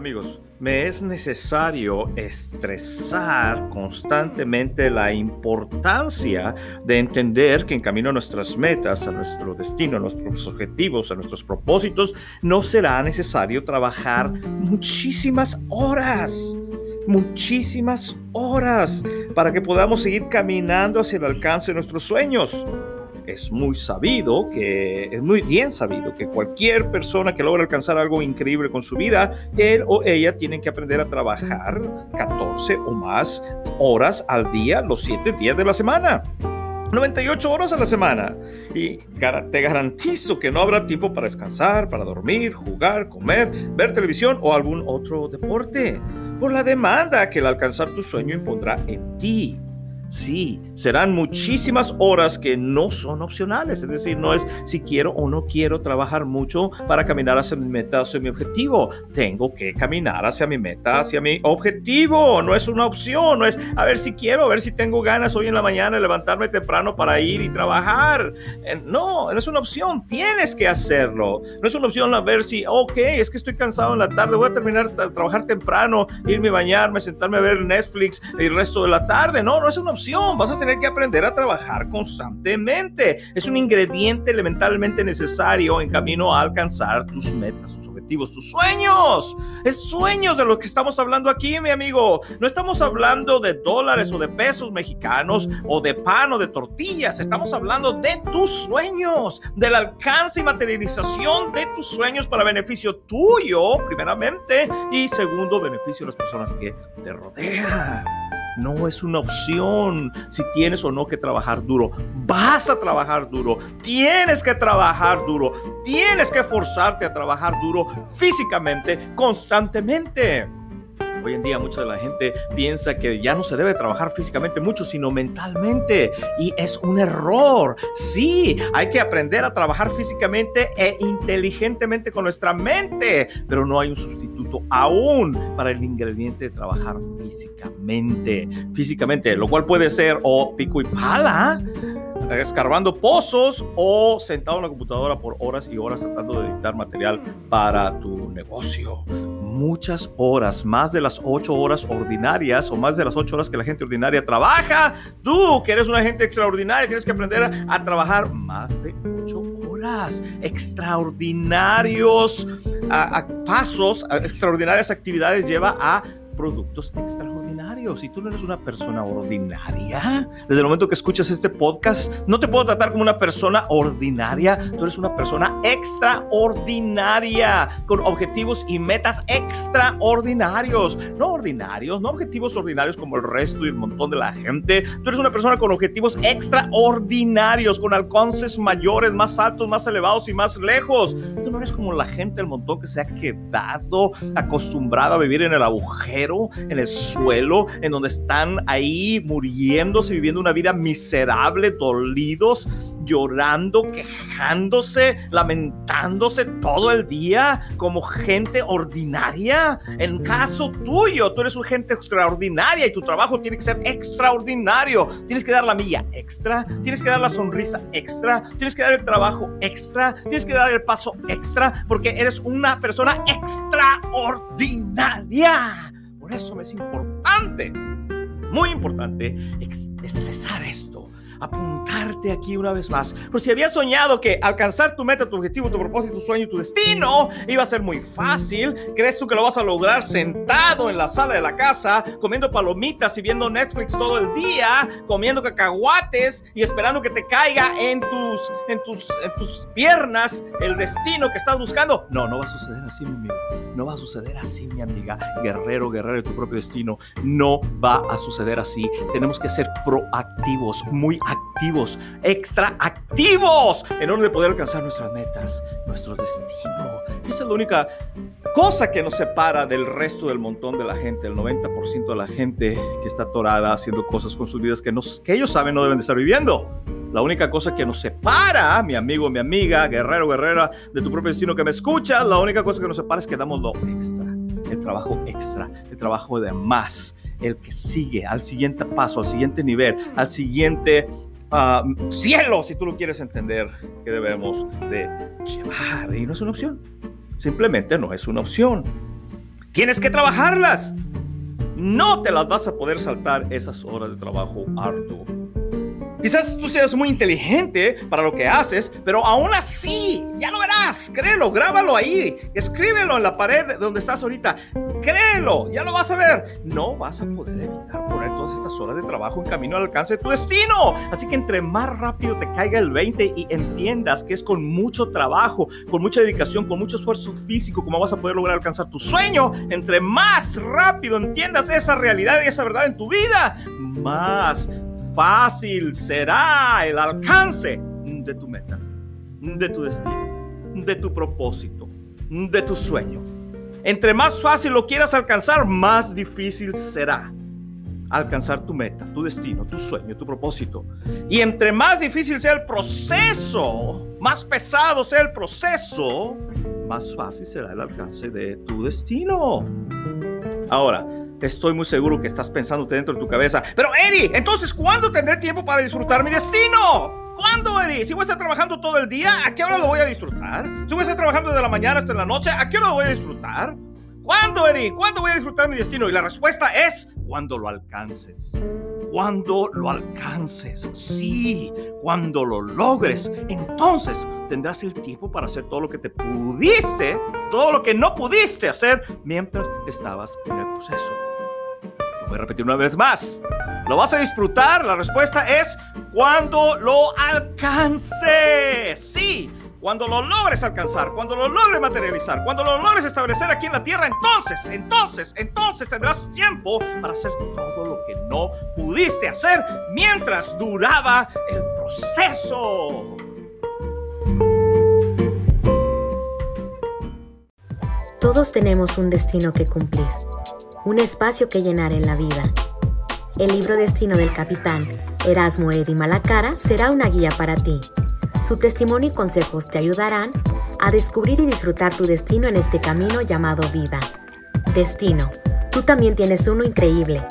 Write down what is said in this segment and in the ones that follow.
Amigos. Me es necesario estresar constantemente la importancia de entender que en camino a nuestras metas, a nuestro destino, a nuestros objetivos, a nuestros propósitos, no será necesario trabajar muchísimas horas muchísimas horas para que podamos seguir caminando hacia el alcance de nuestros sueños es muy sabido, que es muy bien sabido que cualquier persona que logra alcanzar algo increíble con su vida, él o ella tienen que aprender a trabajar 14 o más horas al día, los 7 días de la semana. 98 horas a la semana. Y te garantizo que no habrá tiempo para descansar, para dormir, jugar, comer, ver televisión o algún otro deporte. Por la demanda que el alcanzar tu sueño impondrá en ti. Sí, serán muchísimas horas que no son opcionales, es decir, no es si quiero o no quiero trabajar mucho para caminar hacia mi meta, hacia mi objetivo. Tengo que caminar hacia mi meta, hacia mi objetivo. No es una opción, no es a ver si quiero, a ver si tengo ganas hoy en la mañana de levantarme temprano para ir y trabajar. Eh, no, no es una opción, tienes que hacerlo. No es una opción a ver si, ok, es que estoy cansado en la tarde, voy a terminar de trabajar temprano, irme a bañarme, sentarme a ver Netflix el resto de la tarde. No, no es una opción vas a tener que aprender a trabajar constantemente. Es un ingrediente elementalmente necesario en camino a alcanzar tus metas, tus objetivos, tus sueños. Es sueños de lo que estamos hablando aquí, mi amigo. No estamos hablando de dólares o de pesos mexicanos o de pan o de tortillas. Estamos hablando de tus sueños, del alcance y materialización de tus sueños para beneficio tuyo, primeramente, y segundo, beneficio de las personas que te rodean. No es una opción si tienes o no que trabajar duro. Vas a trabajar duro. Tienes que trabajar duro. Tienes que forzarte a trabajar duro físicamente, constantemente. Hoy en día mucha de la gente piensa que ya no se debe trabajar físicamente mucho, sino mentalmente. Y es un error. Sí, hay que aprender a trabajar físicamente e inteligentemente con nuestra mente, pero no hay un sustituto aún para el ingrediente de trabajar físicamente. Físicamente, lo cual puede ser o pico y pala escarbando pozos o sentado en la computadora por horas y horas tratando de editar material para tu negocio muchas horas, más de las ocho horas ordinarias o más de las ocho horas que la gente ordinaria trabaja. Tú, que eres una gente extraordinaria, tienes que aprender a, trabajar más de ocho horas. Extraordinarios a, pasos, extraordinarias actividades lleva a productos extraordinarios. Y tú no eres una persona ordinaria. Desde el momento que escuchas este podcast, no te puedo tratar como una persona ordinaria. Tú eres una persona extraordinaria, con objetivos y metas extraordinarios. No ordinarios, no objetivos ordinarios como el resto y el montón de la gente. Tú eres una persona con objetivos extraordinarios, con alcances mayores, más altos, más elevados y más lejos. Tú no eres como la gente, el montón que se ha quedado acostumbrado a vivir en el agujero en el suelo, en donde están ahí muriéndose, viviendo una vida miserable, dolidos, llorando, quejándose, lamentándose todo el día como gente ordinaria. En caso tuyo, tú eres una gente extraordinaria y tu trabajo tiene que ser extraordinario. Tienes que dar la milla extra, tienes que dar la sonrisa extra, tienes que dar el trabajo extra, tienes que dar el paso extra porque eres una persona extraordinaria eso me es importante, muy importante, estresar esto apuntarte aquí una vez más. Por si habías soñado que alcanzar tu meta, tu objetivo, tu propósito, tu sueño, tu destino iba a ser muy fácil, ¿crees tú que lo vas a lograr sentado en la sala de la casa, comiendo palomitas y viendo Netflix todo el día, comiendo cacahuates y esperando que te caiga en tus, en tus, en tus piernas el destino que estás buscando? No, no va a suceder así, mi amigo. No va a suceder así, mi amiga. Guerrero, guerrero de tu propio destino. No va a suceder así. Tenemos que ser proactivos, muy activos, extra activos, en orden de poder alcanzar nuestras metas, nuestro destino. Esa es la única cosa que nos separa del resto del montón de la gente, el 90% de la gente que está atorada haciendo cosas con sus vidas que, que ellos saben no deben de estar viviendo. La única cosa que nos separa, mi amigo, mi amiga, guerrero, guerrera, de tu propio destino que me escucha, la única cosa que nos separa es que damos lo extra, el trabajo extra, el trabajo de más, el que sigue al siguiente paso, al siguiente nivel, al siguiente ah, cielo, si tú lo quieres entender, que debemos de llevar. Y no es una opción, simplemente no es una opción. Tienes que trabajarlas. No te las vas a poder saltar esas horas de trabajo harto Quizás tú seas muy inteligente para lo que haces, pero aún así, ya lo verás, créelo, grábalo ahí, escríbelo en la pared donde estás ahorita, créelo, ya lo vas a ver. No vas a poder evitar poner todas estas horas de trabajo en camino al alcance de tu destino. Así que entre más rápido te caiga el 20 y entiendas que es con mucho trabajo, con mucha dedicación, con mucho esfuerzo físico, como vas a poder lograr alcanzar tu sueño, entre más rápido entiendas esa realidad y esa verdad en tu vida, más fácil será el alcance de tu meta, de tu destino, de tu propósito, de tu sueño. Entre más fácil lo quieras alcanzar, más difícil será alcanzar tu meta, tu destino, tu sueño, tu propósito. Y entre más difícil sea el proceso, más pesado sea el proceso, más fácil será el alcance de tu destino. Ahora, Estoy muy seguro que estás pensando dentro de tu cabeza. Pero Eri, entonces, ¿cuándo tendré tiempo para disfrutar mi destino? ¿Cuándo, Eri? Si voy a estar trabajando todo el día, ¿a qué hora lo voy a disfrutar? Si voy a estar trabajando desde la mañana hasta la noche, ¿a qué hora lo voy a disfrutar? ¿Cuándo, Eri? ¿Cuándo voy a disfrutar mi destino? Y la respuesta es cuando lo alcances. Cuando lo alcances, sí, cuando lo logres, entonces tendrás el tiempo para hacer todo lo que te pudiste, todo lo que no pudiste hacer mientras estabas en el proceso. Voy a repetir una vez más. ¿Lo vas a disfrutar? La respuesta es cuando lo alcances. Sí, cuando lo logres alcanzar, cuando lo logres materializar, cuando lo logres establecer aquí en la tierra, entonces, entonces, entonces tendrás tiempo para hacer todo lo que no pudiste hacer mientras duraba el proceso. Todos tenemos un destino que cumplir un espacio que llenar en la vida. El libro Destino del Capitán Erasmo Eddy Malacara será una guía para ti. Su testimonio y consejos te ayudarán a descubrir y disfrutar tu destino en este camino llamado vida. Destino, tú también tienes uno increíble.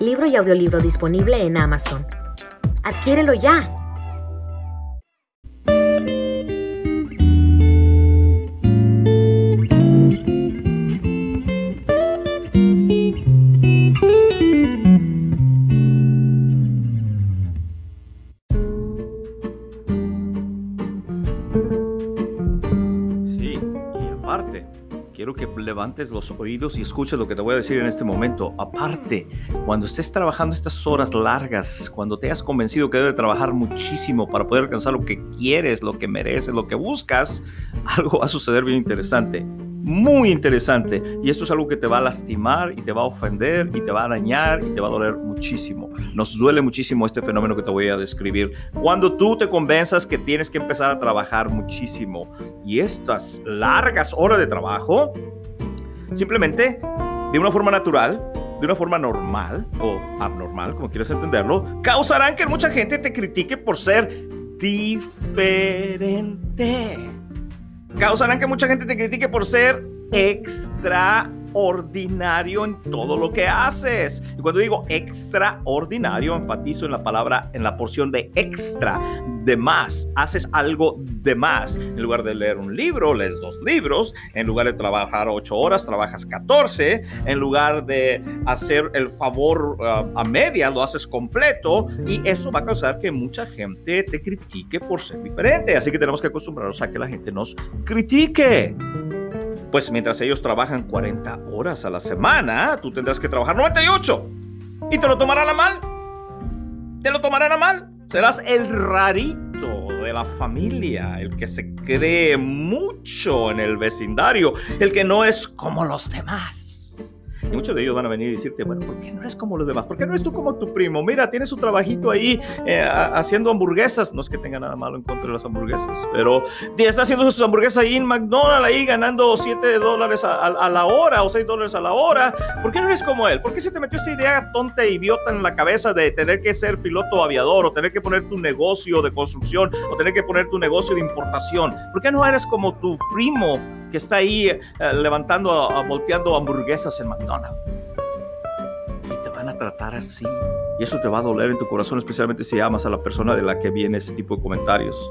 Libro y audiolibro disponible en Amazon. Adquiérelo ya. Quiero que levantes los oídos y escuches lo que te voy a decir en este momento. Aparte, cuando estés trabajando estas horas largas, cuando te has convencido que debes trabajar muchísimo para poder alcanzar lo que quieres, lo que mereces, lo que buscas, algo va a suceder bien interesante muy interesante y esto es algo que te va a lastimar y te va a ofender y te va a dañar y te va a doler muchísimo. Nos duele muchísimo este fenómeno que te voy a describir. Cuando tú te convenzas que tienes que empezar a trabajar muchísimo y estas largas horas de trabajo, simplemente de una forma natural, de una forma normal o abnormal, como quieras entenderlo, causarán que mucha gente te critique por ser diferente causarán que mucha gente te critique por ser extraordinario en todo lo que haces. Y cuando digo extraordinario, enfatizo en la palabra, en la porción de extra, de más. Haces algo de más. En lugar de leer un libro, lees dos libros. En lugar de trabajar ocho horas, trabajas 14. En lugar de hacer el favor uh, a media, lo haces completo. Y eso va a causar que mucha gente te critique por ser diferente. Así que tenemos que acostumbrarnos a que la gente nos critique. Pues mientras ellos trabajan 40 horas a la semana, tú tendrás que trabajar 98. Y te lo tomarán a mal. Te lo tomarán a mal. Serás el rarito de la familia, el que se cree mucho en el vecindario, el que no es como los demás. Y muchos de ellos van a venir y decirte, bueno, ¿por qué no eres como los demás? ¿Por qué no eres tú como tu primo? Mira, tienes su trabajito ahí eh, haciendo hamburguesas. No es que tenga nada malo en contra de las hamburguesas, pero está haciendo sus hamburguesas ahí en McDonald's, ahí ganando 7 dólares a, la hora o 6 dólares a la hora. ¿Por qué no eres como él? ¿Por qué se te metió esta idea tonta e idiota en la cabeza de tener que ser piloto aviador o tener que poner tu negocio de construcción o tener que poner tu negocio de importación? ¿Por qué no eres como tu primo que está ahí eh, levantando, volteando hamburguesas en McDonald's? Y te van a tratar así. Y eso te va a doler en tu corazón, especialmente si amas a la persona de la que viene ese tipo de comentarios.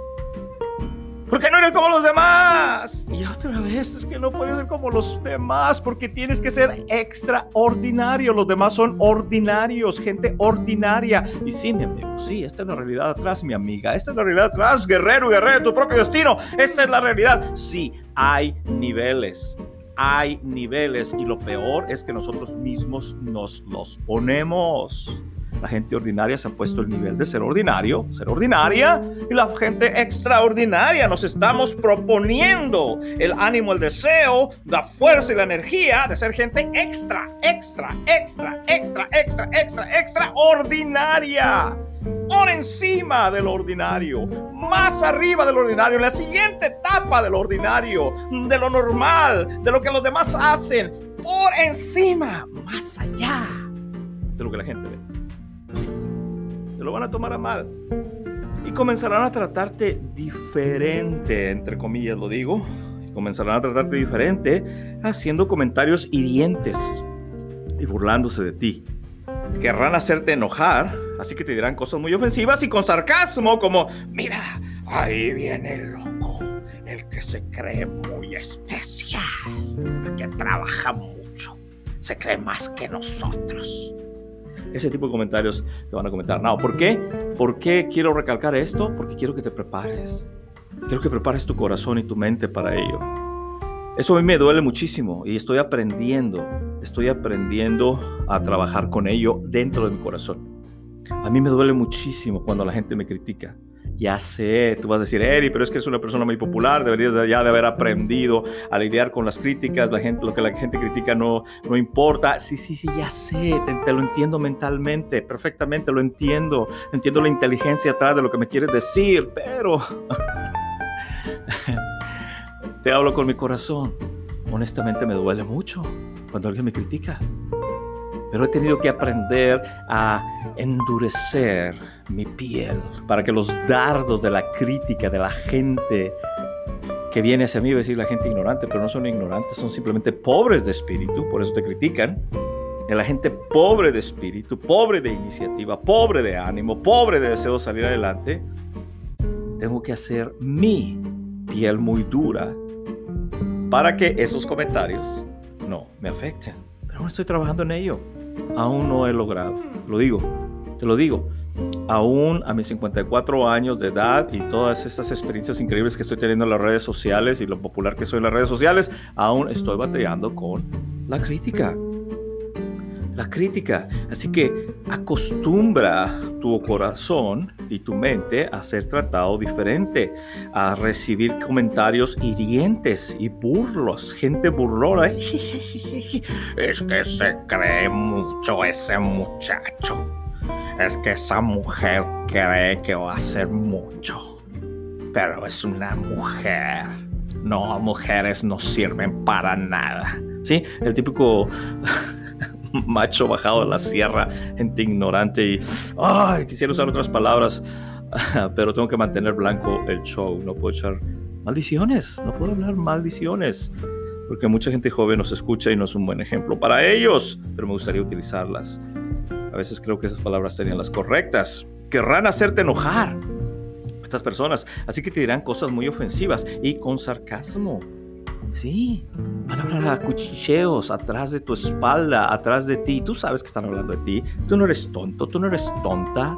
¿Por qué no eres como los demás? Y otra vez, es que no puedes ser como los demás porque tienes que ser extraordinario. Los demás son ordinarios, gente ordinaria. Y sí, mi amigo, sí, esta es la realidad atrás, mi amiga. Esta es la realidad atrás, guerrero, guerrero tu propio destino. Esta es la realidad. Sí, hay niveles hay niveles y lo peor es que nosotros mismos nos los ponemos. La gente ordinaria se ha puesto el nivel de ser ordinario, ser ordinaria, y la gente extraordinaria nos estamos proponiendo el ánimo, el deseo, la fuerza y la energía de ser gente extra, extra, extra, extra, extra, extra, extraordinaria. Por encima del ordinario, más arriba del ordinario, en la siguiente etapa del ordinario, de lo normal, de lo que los demás hacen, por encima, más allá de lo que la gente ve lo van a tomar a mal. Y comenzarán a tratarte diferente, entre comillas lo digo. comenzarán a tratarte diferente haciendo comentarios hirientes y burlándose de ti. Querrán hacerte enojar, así que te dirán cosas muy ofensivas y con sarcasmo como, mira, ahí viene el loco, el que se cree muy especial, que trabaja mucho, se cree más que nosotros. Ese tipo de comentarios te van a comentar. No, ¿por qué? ¿Por qué quiero recalcar esto? Porque quiero que te prepares. Quiero que prepares tu corazón y tu mente para ello. Eso a mí me duele muchísimo y estoy aprendiendo, estoy aprendiendo a trabajar con ello dentro de mi corazón. A mí me duele muchísimo cuando la gente me critica. Ya sé, tú vas a decir, Eri, pero es que es una persona muy popular, deberías ya de haber aprendido a lidiar con las críticas, la gente, lo que la gente critica no, no importa. Sí, sí, sí, ya sé, te, lo entiendo mentalmente, perfectamente lo entiendo, entiendo la inteligencia atrás de lo que me quieres decir, pero te hablo con mi corazón. Honestamente me duele mucho cuando alguien me critica pero he tenido que aprender a endurecer mi piel para que los dardos de la crítica de la gente que viene hacia mí, decir la gente ignorante, pero no son ignorantes, son simplemente pobres de espíritu, por eso te critican. Y la gente pobre de espíritu, pobre de iniciativa, pobre de ánimo, pobre de deseo de salir adelante, tengo que hacer mi piel muy dura para que esos comentarios no me afecten. Pero aún estoy trabajando en ello aún no he logrado. Lo digo, te lo digo. Aún a mis 54 años de edad y todas estas experiencias increíbles que estoy teniendo en las redes sociales y lo popular que soy en las redes sociales, aún estoy batallando con la crítica crítica. Así que acostumbra tu corazón y tu mente a ser tratado diferente, a recibir comentarios hirientes y burlos, gente burlona. Es que se cree mucho ese muchacho. Es que esa mujer cree que va a hacer mucho. Pero es una mujer. No, mujeres no sirven para nada. ¿Sí? El típico macho bajado de la sierra, gente ignorante y, ay, quisiera usar otras palabras, pero tengo que mantener blanco el show, no puedo echar maldiciones, no puedo hablar maldiciones, porque mucha gente joven nos escucha y no es un buen ejemplo para ellos, pero me gustaría utilizarlas. A veces creo que esas palabras serían las correctas. Querrán hacerte enojar estas personas, así que te dirán cosas muy ofensivas y con sarcasmo. Sí, van a hablar a cuchicheos atrás de tu espalda, atrás de ti. Tú sabes que están hablando de ti. Tú no eres tonto, tú no eres tonta.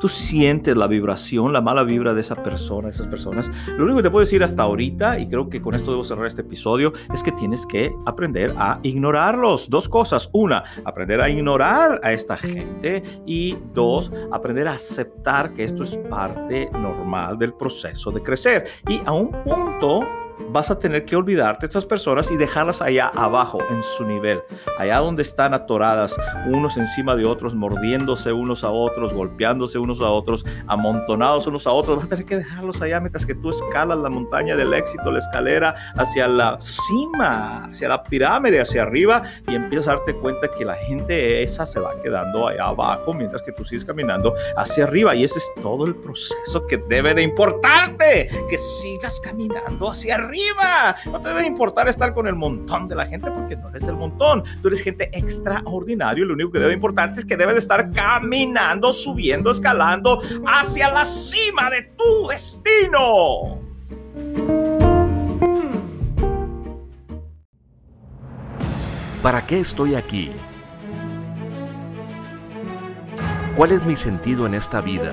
Tú sientes la vibración, la mala vibra de esa persona, esas personas. Lo único que te puedo decir hasta ahorita, y creo que con esto debo cerrar este episodio, es que tienes que aprender a ignorarlos. Dos cosas. Una, aprender a ignorar a esta gente. Y dos, aprender a aceptar que esto es parte normal del proceso de crecer. Y a un punto vas a tener que olvidarte de estas personas y dejarlas allá abajo, en su nivel, allá donde están atoradas unos encima de otros, mordiéndose unos a otros, golpeándose unos a otros, amontonados unos a otros. Vas a tener que dejarlos allá mientras que tú escalas la montaña del éxito, la escalera hacia la cima, hacia la pirámide, hacia arriba y empiezas a darte cuenta que la gente esa se va quedando allá abajo mientras que tú sigues caminando hacia arriba. Y ese es todo el proceso que debe de importarte, que sigas caminando hacia arriba. No te debe importar estar con el montón de la gente porque no eres del montón. Tú eres gente extraordinaria lo único que debe importarte es que debes de estar caminando, subiendo, escalando hacia la cima de tu destino. ¿Para qué estoy aquí? ¿Cuál es mi sentido en esta vida?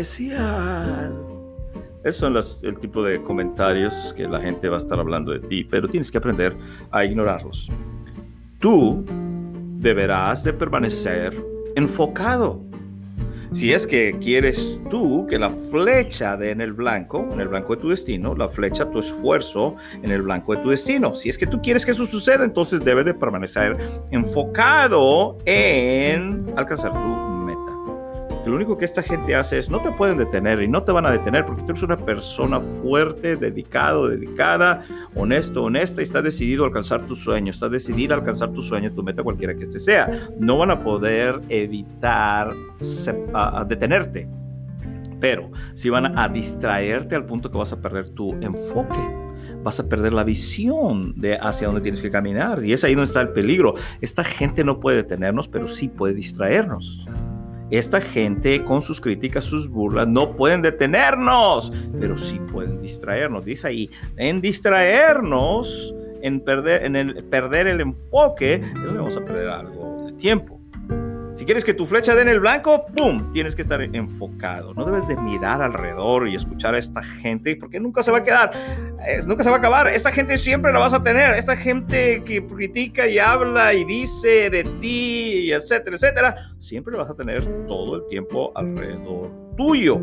Especial. Esos son los, el tipo de comentarios que la gente va a estar hablando de ti, pero tienes que aprender a ignorarlos. Tú deberás de permanecer enfocado. Si es que quieres tú que la flecha dé en el blanco, en el blanco de tu destino, la flecha tu esfuerzo en el blanco de tu destino. Si es que tú quieres que eso suceda, entonces debes de permanecer enfocado en alcanzar tu lo único que esta gente hace es no te pueden detener y no te van a detener porque tú eres una persona fuerte, dedicado, dedicada, honesto, honesta y está decidido a alcanzar tu sueño, está decidida a alcanzar tu sueño, tu meta cualquiera que este sea. No van a poder evitar detenerte, pero si van a distraerte al punto que vas a perder tu enfoque vas a perder la visión de hacia dónde tienes que caminar. Y es ahí donde está el peligro. Esta gente no puede detenernos, pero sí puede distraernos. Esta gente con sus críticas, sus burlas, no pueden detenernos, pero sí pueden distraernos. Dice ahí, en distraernos, en perder, en el, perder el enfoque, vamos a perder algo de tiempo. Si quieres que tu flecha dé en el blanco, ¡pum! Tienes que estar enfocado. No debes de mirar alrededor y escuchar a esta gente porque nunca se va a quedar, nunca se va a acabar. Esta gente siempre la vas a tener. Esta gente que critica y habla y dice de ti, etcétera, etcétera, siempre la vas a tener todo el tiempo alrededor tuyo,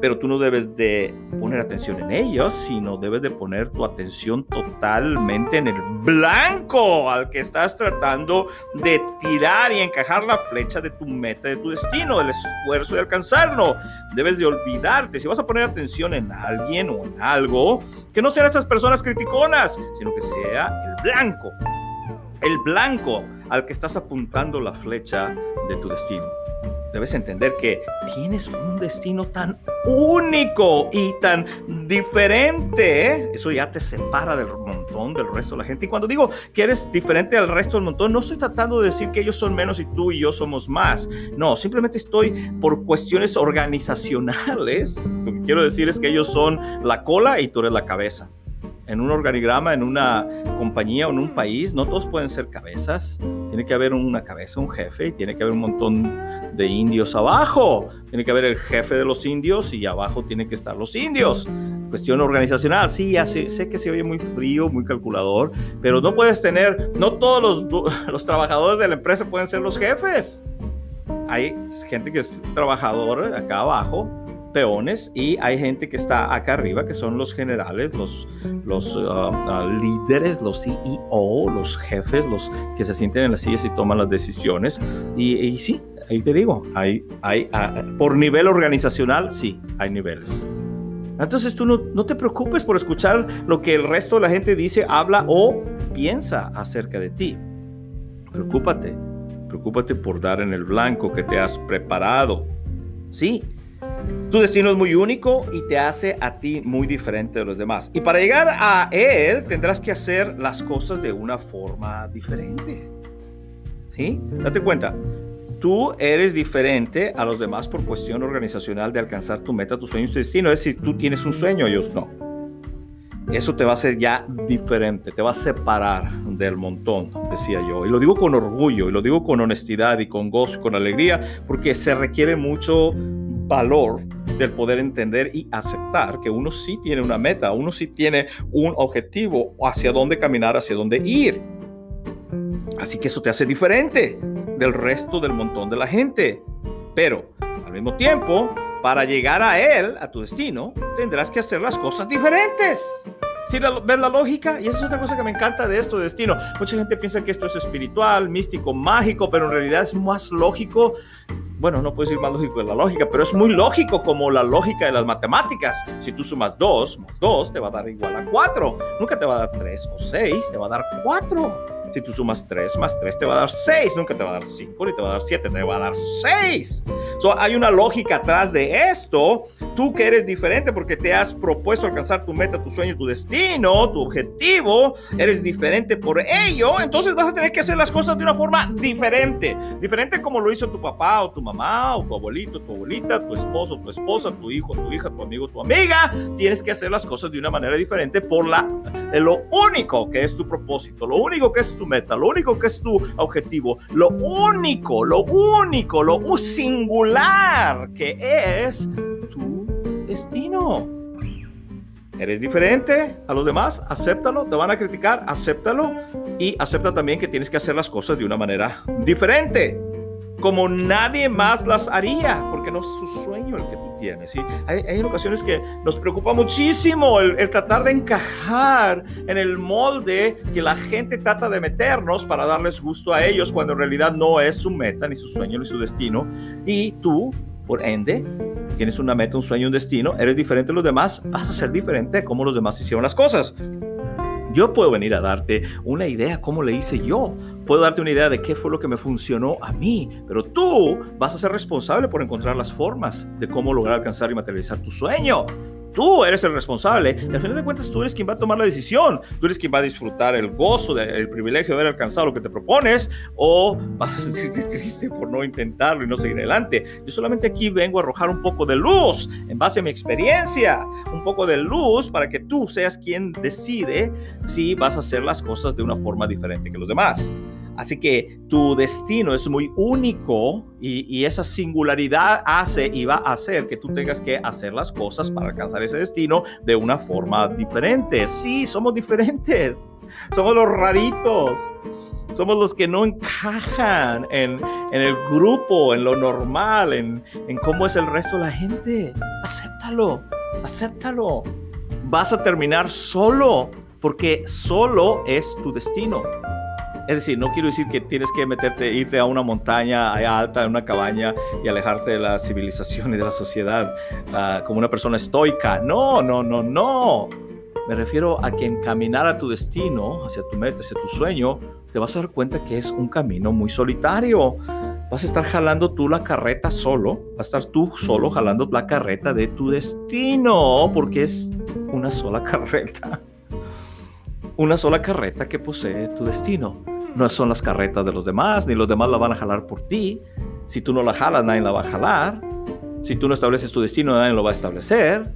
pero tú no debes de poner atención en ellos, sino debes de poner tu atención totalmente en el blanco al que estás tratando de tirar y encajar la flecha de tu meta, de tu destino, del esfuerzo de alcanzarlo. Debes de olvidarte, si vas a poner atención en alguien o en algo, que no sean esas personas criticonas, sino que sea el blanco, el blanco al que estás apuntando la flecha de tu destino debes entender que tienes un destino tan único y tan diferente. ¿eh? Eso ya te separa del montón del resto de la gente. Y cuando digo que eres diferente al resto del montón, no estoy tratando de decir que ellos son menos y tú y yo somos más. No, simplemente estoy por cuestiones organizacionales. Lo que quiero decir es que ellos son la cola y tú eres la cabeza en un organigrama, en una compañía o en un país, no todos pueden ser cabezas. Tiene que haber una cabeza, un jefe, y tiene que haber un montón de indios abajo. Tiene que haber el jefe de los indios y abajo tienen que estar los indios. Cuestión organizacional, sí, ya sé, sé que se oye muy frío, muy calculador, pero no puedes tener, no todos los, los trabajadores de la empresa pueden ser los jefes. Hay gente que es trabajador acá abajo, peones y hay gente que está acá arriba que son los generales, los, los uh, uh, líderes, los CEO, los jefes, los que se sienten en las sillas y toman las decisiones. Y, sí, ahí te digo, hay, hay, uh, por nivel organizacional, sí, hay niveles. Entonces tú no, no te preocupes por escuchar lo que el resto de la gente dice, habla o piensa acerca de ti. Preocúpate Preocúpate por dar en el blanco que te has preparado. Sí, tu destino es muy único y te hace a ti muy diferente de los demás. Y para llegar a él tendrás que hacer las cosas de una forma diferente. ¿Sí? Date cuenta, tú eres diferente a los demás por cuestión organizacional de alcanzar tu meta, tu sueño, tu destino. Es decir, tú tienes un sueño, ellos no. Eso te va a hacer ya diferente, te va a separar del montón, decía yo. Y lo digo con orgullo, y lo digo con honestidad y con gozo y con alegría, porque se requiere mucho valor del poder entender y aceptar que uno sí tiene una meta, uno sí tiene un objetivo hacia dónde caminar, hacia dónde ir. Así que eso te hace diferente del resto del montón de la gente. Pero al mismo tiempo, para llegar a él, a tu destino, tendrás que hacer las cosas diferentes. ¿Sí ves la lógica? Y esa es otra cosa que me encanta de esto, de destino. Mucha gente piensa que esto es espiritual, místico, mágico, pero en realidad es más lógico. Bueno, no puedo decir más lógico de la lógica, pero es muy lógico como la lógica de las matemáticas. Si tú sumas 2 más 2, te va a dar igual a 4. Nunca te va a dar 3 o 6, te va a dar 4. Si tú sumas 3 más 3 te va a dar 6, nunca te va a dar 5 ni te va a dar 7, te va a dar 6. So, hay una lógica atrás de esto. Tú que eres diferente porque te has propuesto alcanzar tu meta, tu sueño, tu destino, tu objetivo, eres diferente por ello, entonces vas a tener que hacer las cosas de una forma diferente. Diferente como lo hizo tu papá o tu mamá o tu abuelito, tu abuelita, tu esposo, tu esposa, tu hijo, tu hija, tu amigo, tu amiga. Tienes que hacer las cosas de una manera diferente por la, lo único que es tu propósito, lo único que es tu meta, lo único que es tu objetivo, lo único, lo único, lo singular que es tu destino. Eres diferente a los demás, acéptalo, te van a criticar, acéptalo y acepta también que tienes que hacer las cosas de una manera diferente, como nadie más las haría, porque no es su sueño el que tú ¿sí? Hay, hay ocasiones que nos preocupa muchísimo el, el, tratar de encajar en el molde que la gente trata de meternos para darles gusto a ellos cuando en realidad no es su meta, ni su sueño, ni su destino. Y tú, por ende, tienes una meta, un sueño, un destino, eres diferente de los demás, vas a ser diferente como los demás hicieron las cosas. Yo puedo venir a darte una idea cómo le hice yo. Puedo darte una idea de qué fue lo que me funcionó a mí. Pero tú vas a ser responsable por encontrar las formas de cómo lograr alcanzar y materializar tu sueño. Tú eres el responsable y al final de cuentas tú eres quien va a tomar la decisión. Tú eres quien va a disfrutar el gozo, el privilegio de haber alcanzado lo que te propones o vas a sentirte triste por no intentarlo y no seguir adelante. Yo solamente aquí vengo a arrojar un poco de luz en base a mi experiencia, un poco de luz para que tú seas quien decide si vas a hacer las cosas de una forma diferente que los demás. Así que tu destino es muy único y, esa singularidad hace y va a hacer que tú tengas que hacer las cosas para alcanzar ese destino de una forma diferente. Sí, somos diferentes. Somos los raritos. Somos los que no encajan en, el grupo, en lo normal, en, en cómo es el resto de la gente. Acéptalo, acéptalo. Vas a terminar solo porque solo es tu destino. Es decir, no quiero decir que tienes que meterte, irte a una montaña alta, en una cabaña y alejarte de la civilización y de la sociedad uh, como una persona estoica. No, no, no, no. Me refiero a que encaminar a tu destino, hacia tu meta, hacia tu sueño, te vas a dar cuenta que es un camino muy solitario. Vas a estar jalando tú la carreta solo, vas a estar tú solo jalando la carreta de tu destino, porque es una sola carreta. Una sola carreta que posee tu destino no son las carretas de los demás, ni los demás la van a jalar por ti. Si tú no la jalas, nadie la va a jalar. Si tú no estableces tu destino, nadie lo va a establecer.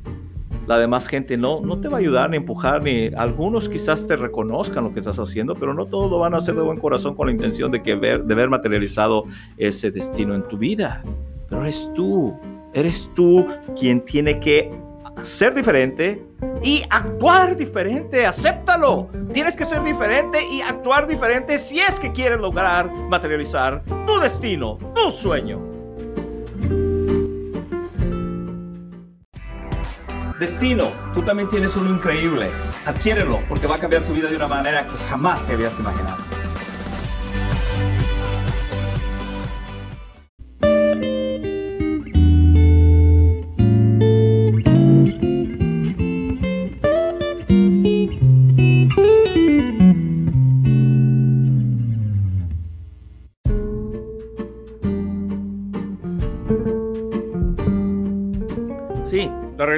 La demás gente no, no te va a ayudar ni empujar, ni algunos quizás te reconozcan lo que estás haciendo, pero no todos lo van a hacer de buen corazón con la intención de, que ver, de ver materializado ese destino en tu vida. Pero eres tú, eres tú quien tiene que ser diferente y actuar diferente. Acéptalo. Tienes que ser diferente y actuar diferente si es que quieres lograr materializar tu destino, tu sueño. Destino, tú también tienes uno increíble. Adquiérelo porque va a cambiar tu vida de una manera que jamás te habías imaginado.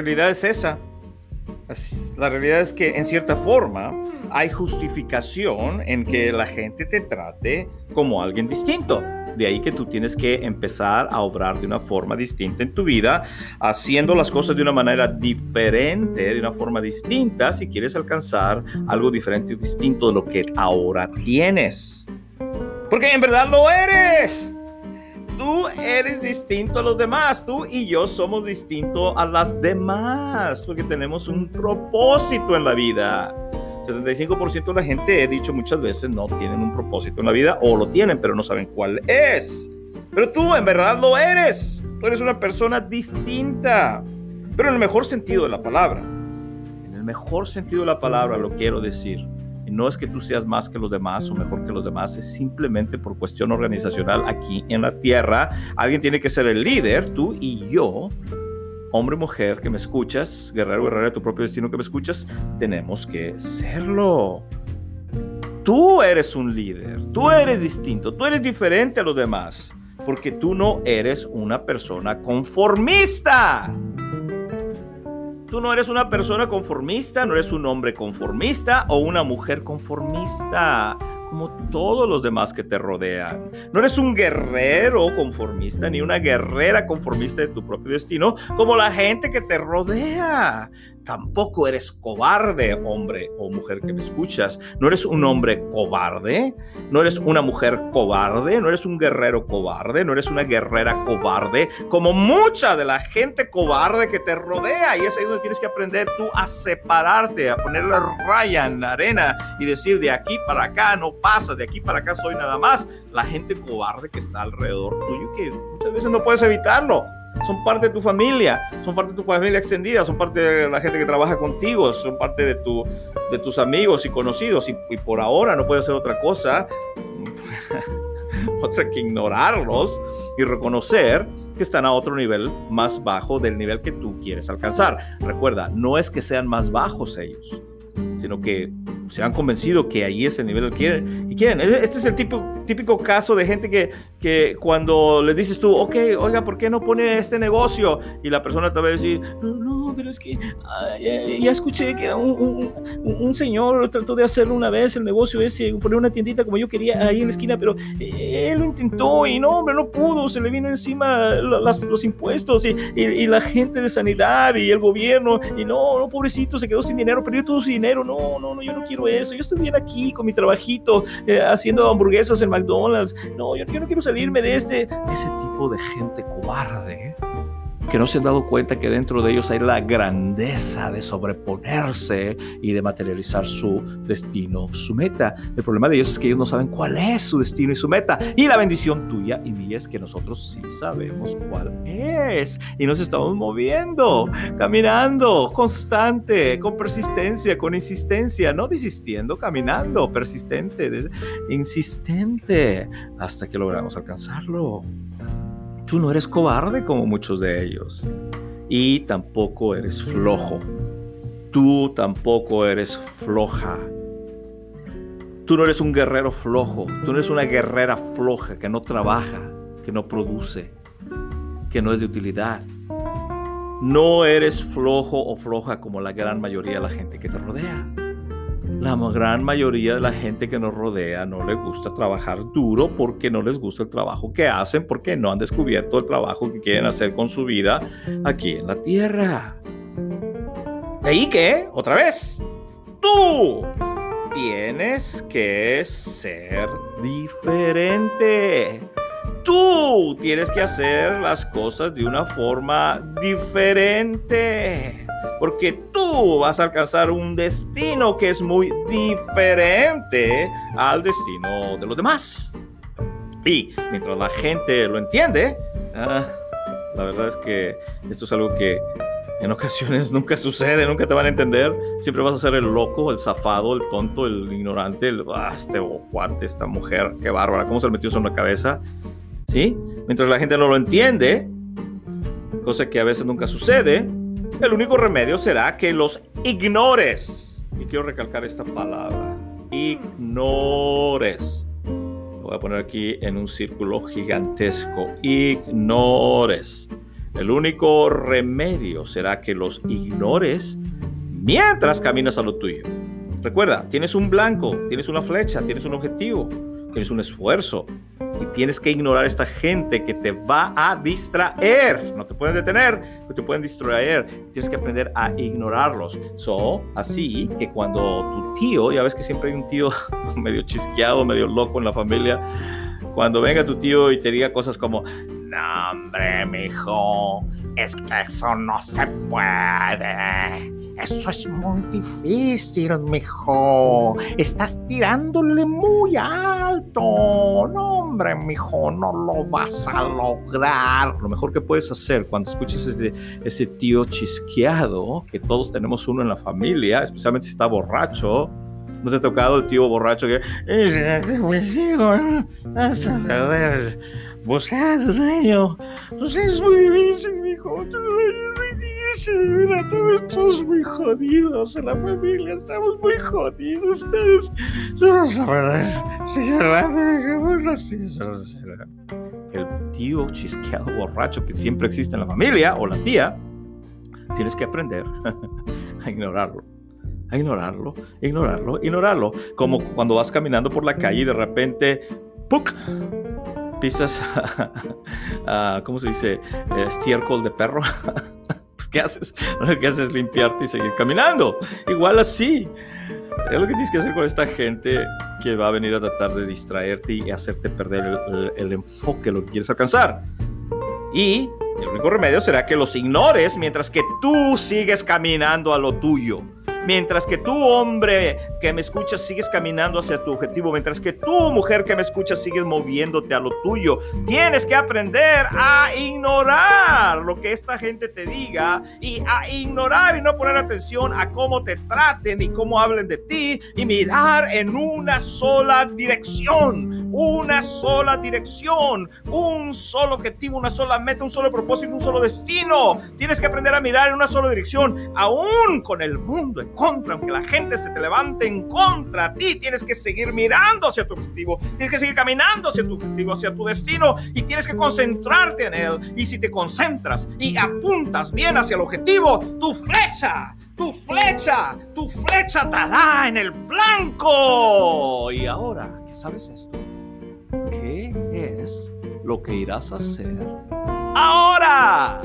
Realidad es esa. La realidad es que en cierta forma hay justificación en que la gente te trate como alguien distinto. De ahí que tú tienes que empezar a obrar de una forma distinta en tu vida, haciendo las cosas de una manera diferente, de una forma distinta, si quieres alcanzar algo diferente y distinto de lo que ahora tienes. Porque en verdad lo eres. Tú eres distinto a los demás. Tú y yo somos distintos a las demás. Porque tenemos un propósito en la vida. 75% de la gente, he dicho muchas veces, no tienen un propósito en la vida o lo tienen, pero no saben cuál es. Pero tú en verdad lo eres. Tú eres una persona distinta. Pero en el mejor sentido de la palabra. En el mejor sentido de la palabra lo quiero decir no es que tú seas más que los demás o mejor que los demás, es simplemente por cuestión organizacional aquí en la tierra. Alguien tiene que ser el líder, tú y yo, hombre mujer que me escuchas, guerrero guerrera de tu propio destino que me escuchas, tenemos que serlo. Tú eres un líder, tú eres distinto, tú eres diferente a los demás, porque tú no eres una persona conformista. Tú no eres una persona conformista, no eres un hombre conformista o una mujer conformista como todos los demás que te rodean. No eres un guerrero conformista ni una guerrera conformista de tu propio destino como la gente que te rodea. Tampoco eres cobarde, hombre o mujer que me escuchas. No eres un hombre cobarde, no eres una mujer cobarde, no eres un guerrero cobarde, no eres una guerrera cobarde, como mucha de la gente cobarde que te rodea. Y es ahí donde tienes que aprender tú a separarte, a ponerle raya en la arena y decir de aquí para acá no pasa, de aquí para acá soy nada más. La gente cobarde que está alrededor tuyo, que muchas veces no puedes evitarlo. Son parte de tu familia, son parte de tu familia extendida, son parte de la gente que trabaja contigo, son parte de, tu, de tus amigos y conocidos. Y, y por ahora no puedes hacer otra cosa, otra que ignorarlos y reconocer que están a otro nivel más bajo del nivel que tú quieres alcanzar. Recuerda, no es que sean más bajos ellos, sino que se han convencido que ahí es el nivel que quieren. Y quieren. Este es el tipo, típico caso de gente que, que cuando le dices tú, ok, oiga, ¿por qué no pone este negocio? Y la persona te va a decir, no, no, pero es que ya, escuché que un, un, señor trató de hacerlo una vez, el negocio ese, poner una tiendita como yo quería ahí en la esquina, pero eh, él lo intentó y no, hombre, no pudo, se le vino encima los impuestos y, y, la gente de sanidad y el gobierno, y no, no, pobrecito, se quedó sin dinero, perdió todo su dinero, no, no, no, yo no quiero eso, yo estoy bien aquí con mi trabajito, eh, haciendo hamburguesas en McDonald's, no, yo, yo no quiero salirme de este, ese tipo de gente cobarde que no se han dado cuenta que dentro de ellos hay la grandeza de sobreponerse y de materializar su destino, su meta. El problema de ellos es que ellos no saben cuál es su destino y su meta. Y la bendición tuya y mía es que nosotros sí sabemos cuál es. Y nos estamos moviendo, caminando, constante, con persistencia, con insistencia, no desistiendo, caminando, persistente, insistente, hasta que logramos alcanzarlo. Tú no eres cobarde como muchos de ellos. Y tampoco eres flojo. Tú tampoco eres floja. Tú no eres un guerrero flojo. Tú no eres una guerrera floja que no trabaja, que no produce, que no es de utilidad. No eres flojo o floja como la gran mayoría de la gente que te rodea. La gran mayoría de la gente que nos rodea no le gusta trabajar duro porque no les gusta el trabajo que hacen, porque no han descubierto el trabajo que quieren hacer con su vida aquí en la tierra. ¿De ahí qué? Otra vez. Tú tienes que ser diferente. Tú tienes que hacer las cosas de una forma diferente porque tú vas a alcanzar un destino que es muy diferente al destino de los demás. Y mientras la gente lo entiende, ah, la verdad es que esto es algo que en ocasiones nunca sucede, nunca te van a entender. Siempre vas a ser el loco, el zafado, el tonto, el ignorante, el, ah, este cuate, esta mujer, qué bárbara, cómo se le metió eso en la cabeza. ¿Sí? Mientras la gente no lo entiende, cosa que a veces nunca sucede, el único remedio será que los ignores. Y quiero recalcar esta palabra. Ignores. Lo voy a poner aquí en un círculo gigantesco. Ignores. El único remedio será que los ignores mientras caminas a lo tuyo. Recuerda, tienes un blanco, tienes una flecha, tienes un objetivo, tienes un esfuerzo y tienes que ignorar a esta gente que te va a distraer. No te pueden detener, pero te pueden distraer. Tienes que aprender a ignorarlos. So, así que cuando tu tío, ya ves que siempre hay un tío medio chisqueado, medio loco en la familia, cuando venga tu tío y te diga cosas como, no, hombre, mijo, es que eso no se puede. Eso es muy difícil, mijo. Estás tirándole muy alto. No, hombre, mijo, no lo vas a lograr. Lo mejor que puedes hacer cuando escuches ese, tío chisqueado, que todos tenemos uno en la familia, especialmente si está borracho, ¿No te ha tocado el tío borracho que... Buscando sueño. es muy difícil, hijo. Mira, todos estamos muy jodidos en la familia. Estamos muy jodidos. Ustedes. El tío chisqueado borracho que siempre existe en la familia o la tía, tienes que aprender a ignorarlo a ignorarlo, ignorarlo, ignorarlo. Como cuando vas caminando por la calle y de repente, ¡puc! pisas, ¿cómo se dice? Estiércol de perro. ¿qué haces? Lo que haces es limpiarte y seguir caminando. Igual así. Es lo que tienes que hacer con esta gente que va a venir a tratar de distraerte y hacerte perder el, el enfoque, lo que quieres alcanzar. Y el único remedio será que los ignores mientras que tú sigues caminando a lo tuyo. Mientras que tú, hombre que me escuchas, sigues caminando hacia tu objetivo, mientras que tú, mujer que me escuchas, sigues moviéndote a lo tuyo, tienes que aprender a ignorar lo que esta gente te diga y a ignorar y no poner atención a cómo te traten y cómo hablen de ti y mirar en una sola dirección, una sola dirección, un solo objetivo, una sola meta, un solo propósito, un solo destino. Tienes que aprender a mirar en una sola dirección, aún con el mundo contra, aunque la gente se te levante en contra, ti tienes que seguir mirando hacia tu objetivo, tienes que seguir caminando hacia tu objetivo, hacia tu destino y tienes que concentrarte en él. Y si te concentras y apuntas bien hacia el objetivo, tu flecha, tu flecha, tu flecha dará en el blanco. Y ahora ¿qué sabes esto, ¿qué es lo que irás a hacer ahora?